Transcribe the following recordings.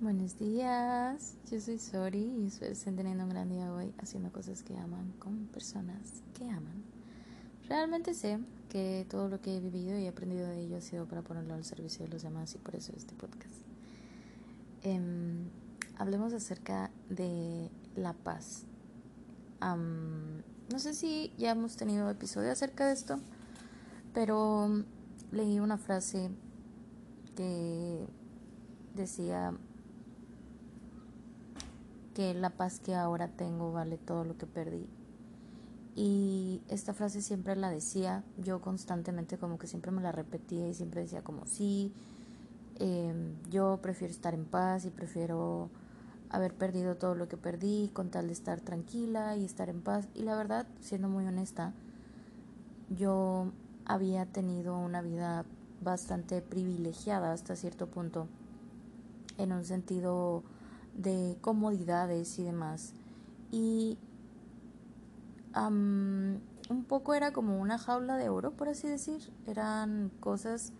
Buenos días, yo soy Sori y espero estén teniendo un gran día hoy haciendo cosas que aman con personas que aman. Realmente sé que todo lo que he vivido y aprendido de ello ha sido para ponerlo al servicio de los demás y por eso este podcast. Em, hablemos acerca de la paz. no sé si ya hemos tenido episodio acerca de esto, pero leí una frase que decía que la paz que ahora tengo vale todo lo que perdí. Y esta frase siempre la decía, yo constantemente como que siempre me la repetía y siempre decía como sí, em, yo prefiero estar en paz y prefiero haber perdido todo lo que perdí con tal de estar tranquila y estar en paz. Y la verdad, siendo muy honesta, yo había tenido una vida bastante privilegiada hasta cierto punto, en un sentido de comodidades y demás. Y un poco era como una jaula de oro, por así decir. Eran cosas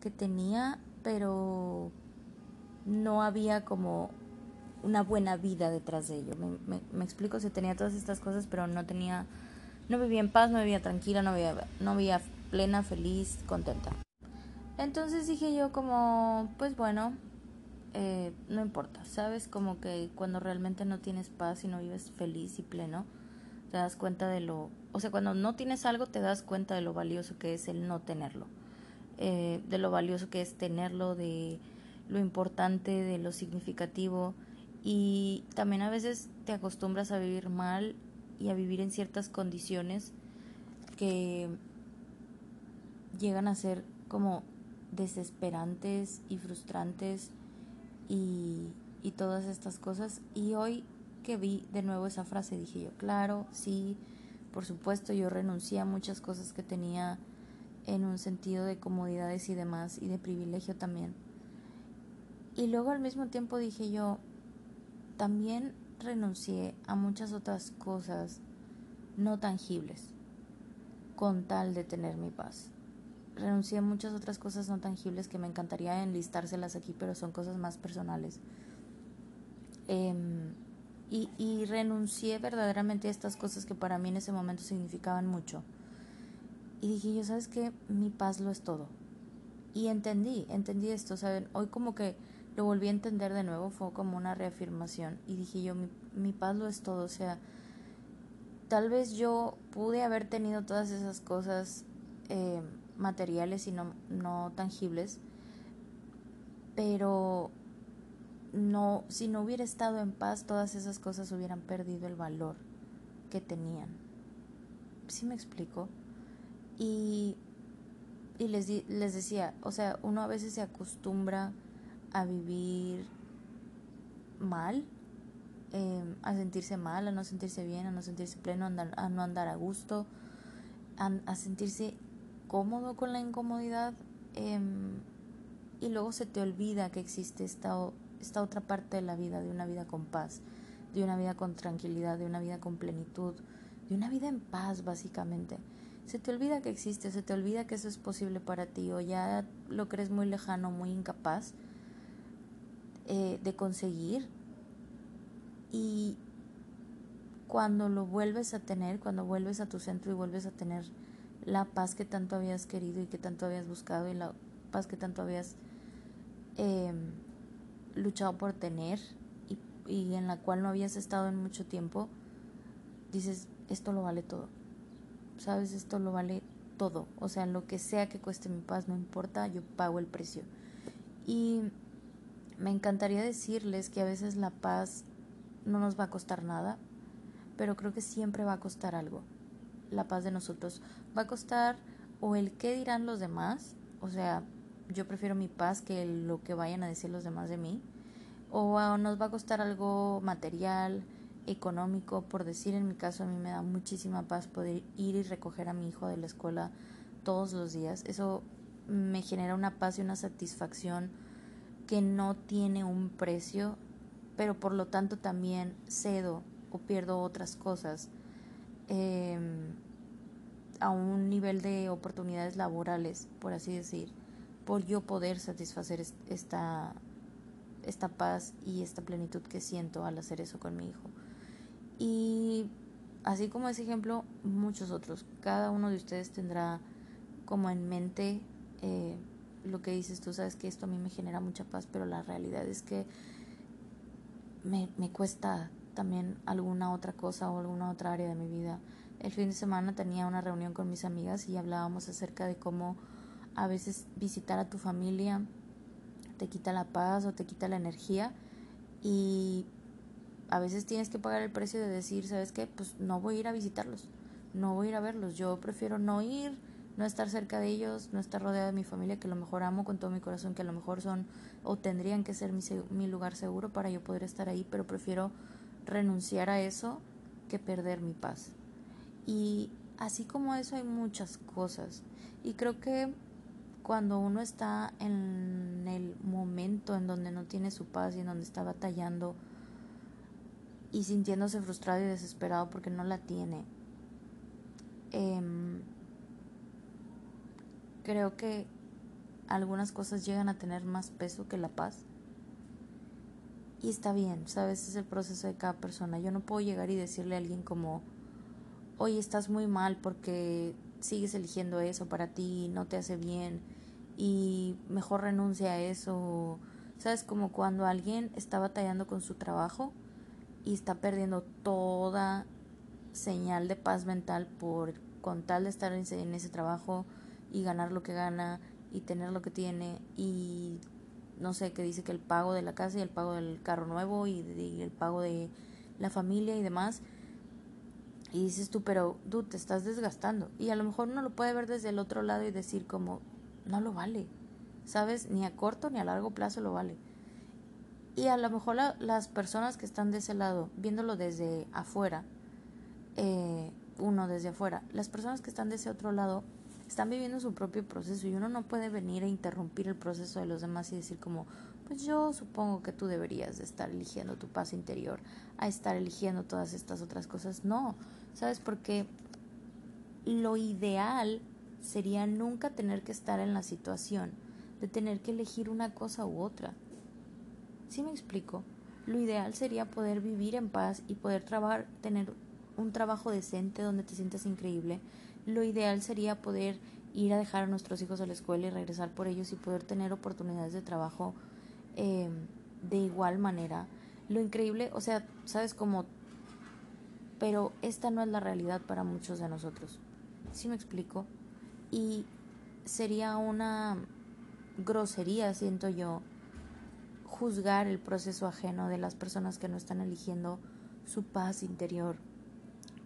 que tenía, pero no había como una buena vida detrás de ello. Me, me, explico, se tenía todas estas cosas, pero no tenía, no vivía en paz, no vivía tranquila, no vivía, no vivía plena, feliz, contenta. Entonces dije yo como, pues bueno, eh, no importa, ¿sabes? Como que cuando realmente no tienes paz y no vives feliz y pleno, te das cuenta de lo, o sea, cuando no tienes algo te das cuenta de lo valioso que es el no tenerlo, eh, de lo valioso que es tenerlo, de lo importante, de lo significativo y también a veces te acostumbras a vivir mal y a vivir en ciertas condiciones que llegan a ser como desesperantes y frustrantes y, y todas estas cosas. Y hoy que vi de nuevo esa frase dije yo, claro, sí, por supuesto, yo renuncié a muchas cosas que tenía en un sentido de comodidades y demás y de privilegio también. Y luego al mismo tiempo dije yo, también renuncié a muchas otras cosas no tangibles con tal de tener mi paz renuncié a muchas otras cosas no tangibles que me encantaría enlistárselas aquí, pero son cosas más personales. Em, y, renuncié verdaderamente a estas cosas que para mí en ese momento significaban mucho. Y dije, yo sabes que mi paz lo es todo. Y entendí, entendí esto, ¿saben? Hoy como que lo volví a entender de nuevo, fue como una reafirmación. Y dije yo, mi, paz lo es todo, o sea, tal vez yo pude haber tenido todas esas cosas. Eh, materiales y no, no tangibles, pero no, si no hubiera estado en paz, todas esas cosas hubieran perdido el valor que tenían. ¿Sí me explico? Y, y les, les decía, o sea, uno a veces se acostumbra a vivir mal, em, a sentirse mal, a no sentirse bien, a no sentirse pleno, a, no andar a gusto, a sentirse cómodo con la incomodidad em, y luego se te olvida que existe esta, esta otra parte de la vida, de una vida con paz, de una vida con tranquilidad, de una vida con plenitud, de una vida en paz básicamente. Se te olvida que existe, se te olvida que eso es posible para ti o ya lo crees muy lejano, muy incapaz eh, de conseguir. Y cuando lo vuelves a tener, cuando vuelves a tu centro y vuelves a tener la paz que tanto habías querido y que tanto habías buscado y la paz que tanto habías em, luchado por tener y, y en la cual no habías estado en mucho tiempo, dices, esto lo vale todo. ¿Sabes? Esto lo vale todo. O sea, lo que sea que cueste mi paz, no importa, yo pago el precio. Y me encantaría decirles que a veces la paz no nos va a costar nada, pero creo que siempre va a costar algo la paz de nosotros. Va a costar o el qué dirán los demás, o sea, yo prefiero mi paz que lo que vayan a decir los demás de mí, o nos va a costar algo material, económico, por decir en mi caso a mí me da muchísima paz poder ir y recoger a mi hijo de la escuela todos los días. Eso me genera una paz y una satisfacción que no tiene un precio, pero por lo tanto también cedo o pierdo otras cosas Em, a un nivel de oportunidades laborales, por así decir, por yo poder satisfacer esta, esta paz y esta plenitud que siento al hacer eso con mi hijo. Y así como ese ejemplo, muchos otros. Cada uno de ustedes tendrá como en mente eh, lo que dices tú, sabes que esto a mí me genera mucha paz, pero la realidad es que me, me cuesta también alguna otra cosa o alguna otra área de mi vida. El fin de semana tenía una reunión con mis amigas y hablábamos acerca de cómo a veces visitar a tu familia te quita la paz o te quita la energía y a veces tienes que pagar el precio de decir, ¿sabes qué? Pues no voy a ir a visitarlos, no voy a ir a verlos, yo prefiero no ir, no estar cerca de ellos, no estar rodeada de mi familia, que a lo mejor amo con todo mi corazón, que a lo mejor son o tendrían que ser mi, mi lugar seguro para yo poder estar ahí, pero prefiero renunciar a eso que perder mi paz. Y así como eso hay muchas cosas. Y creo que cuando uno está en el momento en donde no tiene su paz y en donde está batallando y sintiéndose frustrado y desesperado porque no la tiene, em, creo que algunas cosas llegan a tener más peso que la paz. Y está bien, ¿sabes? Es el proceso de cada persona. Yo no puedo llegar y decirle a alguien como, oye, estás muy mal porque sigues eligiendo eso para ti, no te hace bien y mejor renuncia a eso. ¿Sabes? Como cuando alguien está batallando con su trabajo y está perdiendo toda señal de paz mental por con tal de estar en ese trabajo y ganar lo que gana y tener lo que tiene y no sé, que dice que el pago de la casa y el pago del carro nuevo y, el pago de la familia y demás. Y dices tú, pero tú te estás desgastando. Y a lo mejor uno lo puede ver desde el otro lado y decir como, no lo vale. ¿Sabes? Ni a corto ni a largo plazo lo vale. Y a lo mejor las personas que están de ese lado, viéndolo desde afuera, eh, uno desde afuera, las personas que están de ese otro lado están viviendo su propio proceso y uno no puede venir a interrumpir el proceso de los demás y decir como, pues yo supongo que tú deberías de estar eligiendo tu paz interior a estar eligiendo todas estas otras cosas. No, ¿sabes? Porque lo ideal sería nunca tener que estar en la situación de tener que elegir una cosa u otra. ¿Sí me explico? Lo ideal sería poder vivir en paz y poder trabajar, tener un trabajo decente donde te sientas increíble, lo ideal sería poder ir a dejar a nuestros hijos a la escuela y regresar por ellos y poder tener oportunidades de trabajo em, de igual manera. Lo increíble, o sea, sabes cómo, pero esta no es la realidad para muchos de nosotros. ¿Sí me explico? Y sería una grosería, siento yo, juzgar el proceso ajeno de las personas que no están eligiendo su paz interior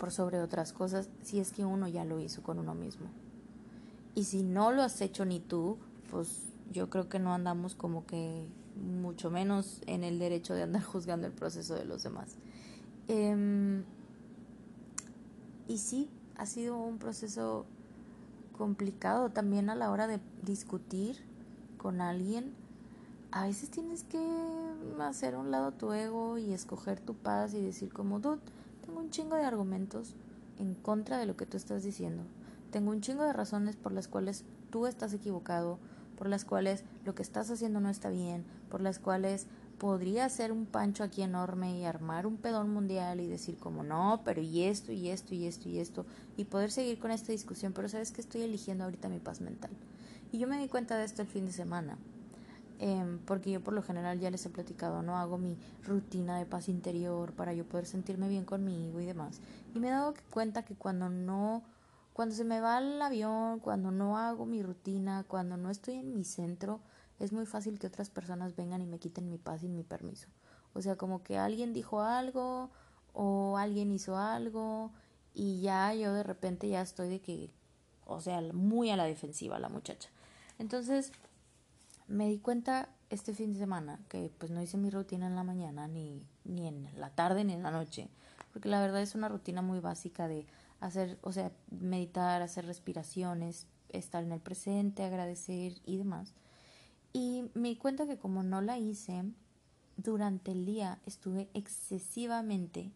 por sobre otras cosas si es que uno ya lo hizo con uno mismo. Y si no lo has hecho ni tú, pues yo creo que no andamos como que mucho menos en el derecho de andar juzgando el proceso de los demás. Em, y sí, ha sido un proceso complicado también a la hora de discutir con alguien. A veces tienes que hacer un lado tu ego y escoger tu paz y decir como, dude, tengo un chingo de argumentos en contra de lo que tú estás diciendo. Tengo un chingo de razones por las cuales tú estás equivocado, por las cuales lo que estás haciendo no está bien, por las cuales podría ser un pancho aquí enorme y armar un pedón mundial y decir como no, pero y esto y esto y esto y esto y poder seguir con esta discusión, pero sabes que estoy eligiendo ahorita mi paz mental. Y yo me di cuenta de esto el fin de semana. Em, porque yo por lo general ya les he platicado, no hago mi rutina de paz interior para yo poder sentirme bien conmigo y demás. Y me he dado cuenta que cuando no, cuando se me va el avión, cuando no hago mi rutina, cuando no estoy en mi centro, es muy fácil que otras personas vengan y me quiten mi paz y mi permiso. O sea, como que alguien dijo algo o alguien hizo algo y ya yo de repente ya estoy de que, o sea, muy a la defensiva la muchacha. Entonces, me di cuenta este fin de semana que pues no hice mi rutina en la mañana ni, ni en la tarde ni en la noche, porque la verdad es una rutina muy básica de hacer, o sea, meditar, hacer respiraciones, estar en el presente, agradecer y demás. Y me di cuenta que como no la hice, durante el día estuve excesivamente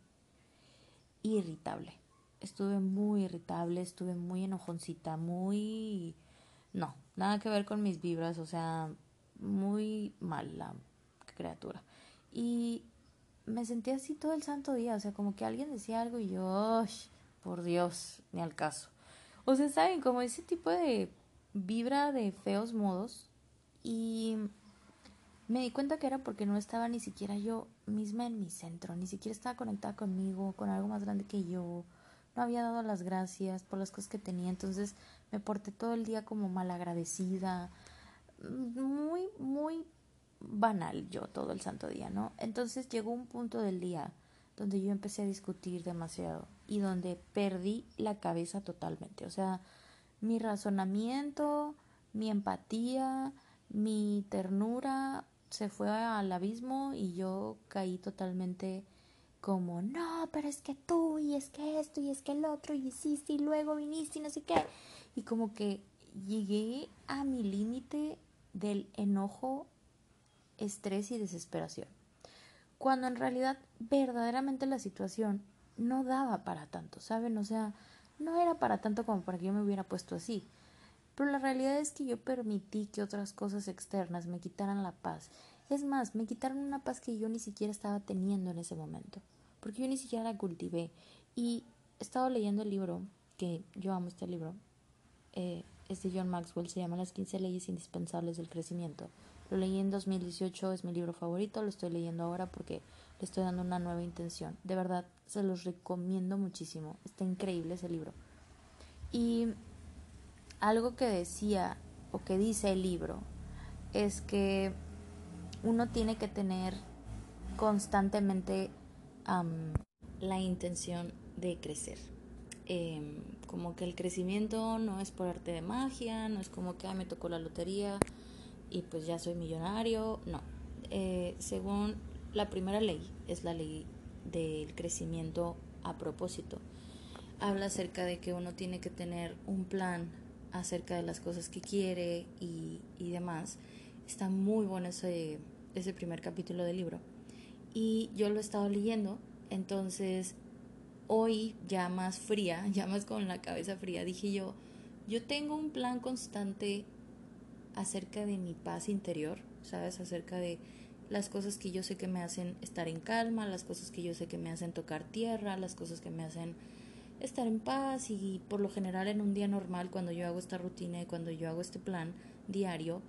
irritable. Estuve muy irritable, estuve muy enojoncita, muy... No, nada que ver con mis vibras, o sea, muy mal, criatura. Y me sentía así todo el santo día, o sea, como que alguien decía algo y yo, por Dios, ni al caso. O sea, ¿saben? Como ese tipo de vibra de feos modos. Y me di cuenta que era porque no estaba ni siquiera yo misma en mi centro, ni siquiera estaba conectada conmigo, con algo más grande que yo. No había dado las gracias por las cosas que tenía, entonces me porté todo el día como malagradecida, muy, muy banal yo todo el santo día, ¿no? Entonces llegó un punto del día donde yo empecé a discutir demasiado y donde perdí la cabeza totalmente. O sea, mi razonamiento, mi empatía, mi ternura se fue al abismo y yo caí totalmente como, no, pero es que tú, y es que esto, y es que el otro, y hiciste, y luego viniste, y no sé qué. Y como que llegué a mi límite del enojo, estrés y desesperación. Cuando en realidad verdaderamente la situación no daba para tanto, ¿saben? O sea, no era para tanto como para que yo me hubiera puesto así. Pero la realidad es que yo permití que otras cosas externas me quitaran la paz. Es más, me quitaron una paz que yo ni siquiera estaba teniendo en ese momento, porque yo ni siquiera la cultivé. Y he estado leyendo el libro, que yo amo este libro, eh, es de John Maxwell, se llama Las 15 leyes indispensables del crecimiento. Lo leí en 2018, es mi libro favorito, lo estoy leyendo ahora porque le estoy dando una nueva intención. De verdad, se los recomiendo muchísimo. Está increíble ese libro. Y algo que decía o que dice el libro es que uno tiene que tener constantemente la intención de crecer. Em, como que el crecimiento no es por arte de magia, no es como que me tocó la lotería y pues ya soy millonario, no. Eh, según la primera ley, es la ley del crecimiento a propósito. Habla acerca de que uno tiene que tener un plan acerca de las cosas que quiere y, y demás. Está muy bueno ese, ese primer capítulo del libro. Y yo lo he estado leyendo, entonces hoy ya más fría, ya más con la cabeza fría, dije yo, yo tengo un plan constante acerca de mi paz interior, ¿sabes? Acerca de las cosas que yo sé que me hacen estar en calma, las cosas que yo sé que me hacen tocar tierra, las cosas que me hacen estar en paz y por lo general en un día normal cuando yo hago esta rutina y cuando yo hago este plan diario,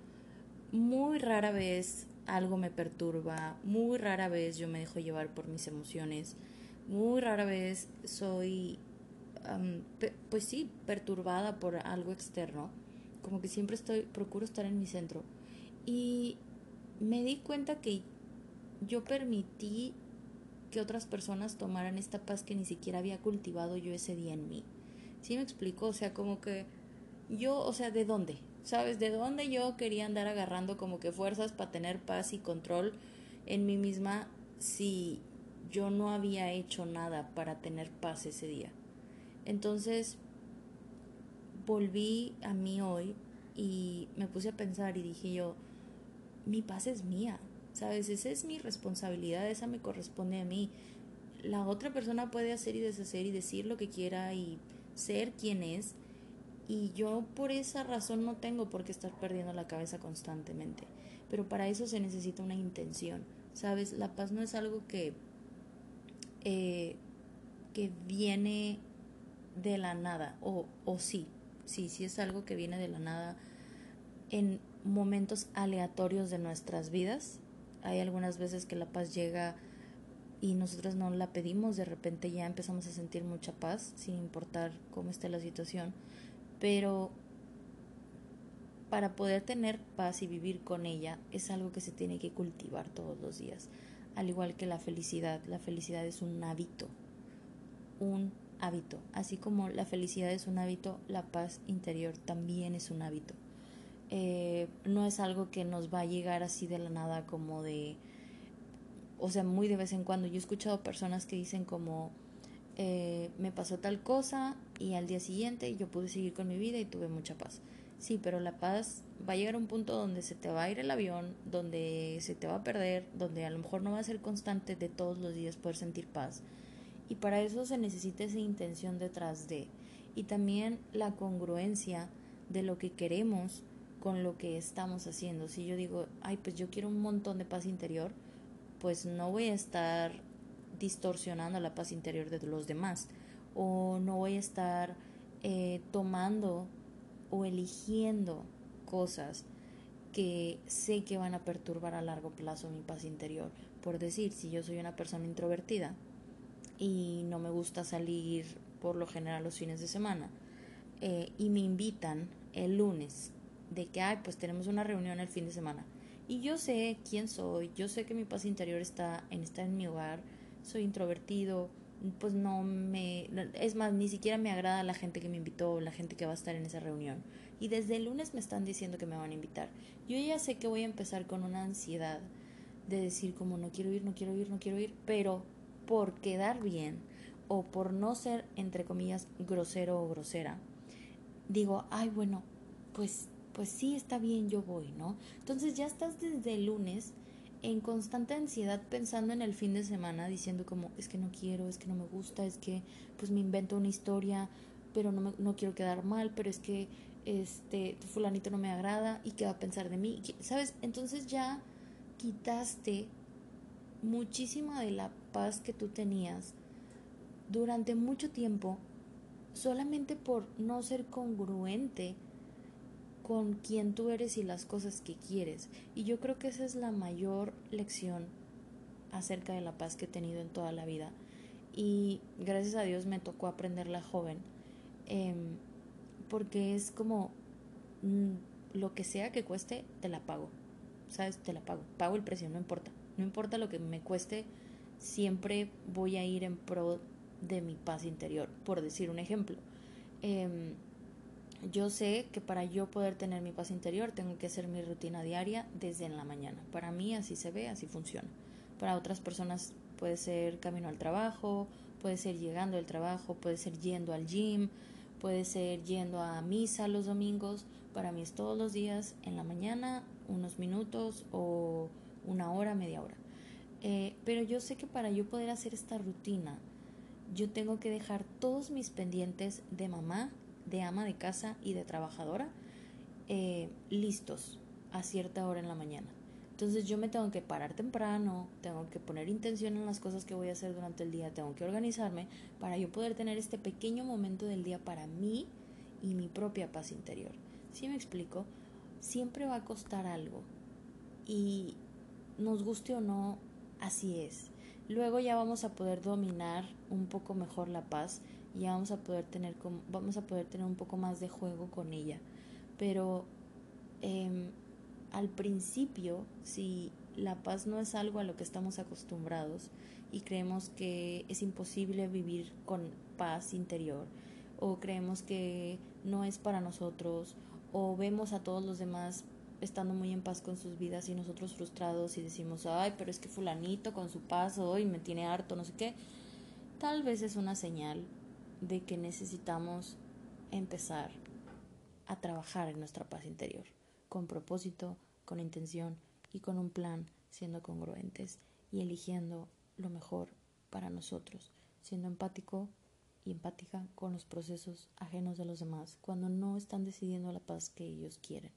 muy rara vez algo me perturba, muy rara vez yo me dejo llevar por mis emociones, muy rara vez soy, pues sí, perturbada por algo externo, como que siempre estoy, procuro estar en mi centro. Y me di cuenta que yo permití que otras personas tomaran esta paz que ni siquiera había cultivado yo ese día en mí. ¿Sí me explico? O sea, como que yo, o sea, ¿de dónde? ¿Sabes? ¿De dónde yo quería andar agarrando como que fuerzas para tener paz y control en mí misma si yo no había hecho nada para tener paz ese día? Entonces, volví a mí hoy y me puse a pensar y dije yo, mi paz es mía, ¿sabes? Esa es mi responsabilidad, esa me corresponde a mí. La otra persona puede hacer y deshacer y decir lo que quiera y ser quien es. Y yo por esa razón no tengo por qué estar perdiendo la cabeza constantemente. Pero para eso se necesita una intención, ¿sabes? La paz no es algo que, eh, que viene de la nada, o, o sí, sí, sí es algo que viene de la nada en momentos aleatorios de nuestras vidas. Hay algunas veces que la paz llega y nosotros no la pedimos, de repente ya empezamos a sentir mucha paz, sin importar cómo esté la situación, pero para poder tener paz y vivir con ella es algo que se tiene que cultivar todos los días, al igual que la felicidad. La felicidad es un hábito, un hábito. Así como la felicidad es un hábito, la paz interior también es un hábito. Eh, no es algo que nos va a llegar así de la nada como de, o sea, muy de vez en cuando. Yo he escuchado personas que dicen como, eh, me pasó tal cosa y al día siguiente yo pude seguir con mi vida y tuve mucha paz. Sí, pero la paz va a llegar a un punto donde se te va a ir el avión, donde se te va a perder, donde a lo mejor no va a ser constante de todos los días poder sentir paz y para eso se necesita esa intención detrás de. Y también la congruencia de lo que queremos con lo que estamos haciendo. Si yo digo, ay, pues yo quiero un montón de paz interior, pues no voy a estar distorsionando la paz interior de los demás o no voy a estar eh, tomando o eligiendo cosas que sé que van a perturbar a largo plazo mi paz interior. Por decir, si yo soy una persona introvertida y no me gusta salir por lo general los fines de semana eh, y me invitan el lunes de que, ay, pues tenemos una reunión el fin de semana. Y yo sé quién soy, yo sé que mi paz interior está en estar en mi hogar, soy introvertido, pues no me... Es más, ni siquiera me agrada la gente que me invitó, la gente que va a estar en esa reunión. Y desde el lunes me están diciendo que me van a invitar. Yo ya sé que voy a empezar con una ansiedad de decir como no quiero ir, no quiero ir, no quiero ir, pero por quedar bien o por no ser, entre comillas, grosero o grosera, digo, ay, bueno, pues pues sí, está bien, yo voy, ¿no? Entonces ya estás desde el lunes en constante ansiedad pensando en el fin de semana, diciendo como, es que no quiero, es que no me gusta, es que pues me invento una historia, pero no, me, no quiero quedar mal, pero es que este fulanito no me agrada y qué va a pensar de mí, ¿sabes? Entonces ya quitaste muchísima de la paz que tú tenías durante mucho tiempo solamente por no ser congruente con quien tú eres y las cosas que quieres. Y yo creo que esa es la mayor lección acerca de la paz que he tenido en toda la vida. Y gracias a Dios me tocó aprenderla joven. Em, porque es como mm, lo que sea que cueste, te la pago. ¿Sabes? Te la pago. Pago el precio, no importa. No importa lo que me cueste, siempre voy a ir en pro de mi paz interior. Por decir un ejemplo. Eh, yo sé que para yo poder tener mi paz interior tengo que hacer mi rutina diaria desde en la mañana. Para mí así se ve, así funciona. Para otras personas puede ser camino al trabajo, puede ser llegando al trabajo, puede ser yendo al gym, puede ser yendo a misa los domingos. Para mí es todos los días en la mañana, unos minutos o una hora, media hora. Eh, pero yo sé que para yo poder hacer esta rutina, yo tengo que dejar todos mis pendientes de mamá, de ama de casa y de trabajadora eh, listos a cierta hora en la mañana. Entonces yo me tengo que parar temprano, tengo que poner intención en las cosas que voy a hacer durante el día, tengo que organizarme para yo poder tener este pequeño momento del día para mí y mi propia paz interior. Si me explico? Siempre va a costar algo y nos guste o no, así es. Luego ya vamos a poder dominar un poco mejor la paz y vamos a poder tener vamos a poder tener un poco más de juego con ella. Pero em, al principio si la paz no es algo a lo que estamos acostumbrados y creemos que es imposible vivir con paz interior o creemos que no es para nosotros o vemos a todos los demás estando muy en paz con sus vidas y nosotros frustrados y decimos, ay, pero es que fulanito con su paz hoy me tiene harto, no sé qué, tal vez es una señal de que necesitamos empezar a trabajar en nuestra paz interior, con propósito, con intención y con un plan, siendo congruentes y eligiendo lo mejor para nosotros, siendo empático y empática con los procesos ajenos de los demás, cuando no están decidiendo la paz que ellos quieren.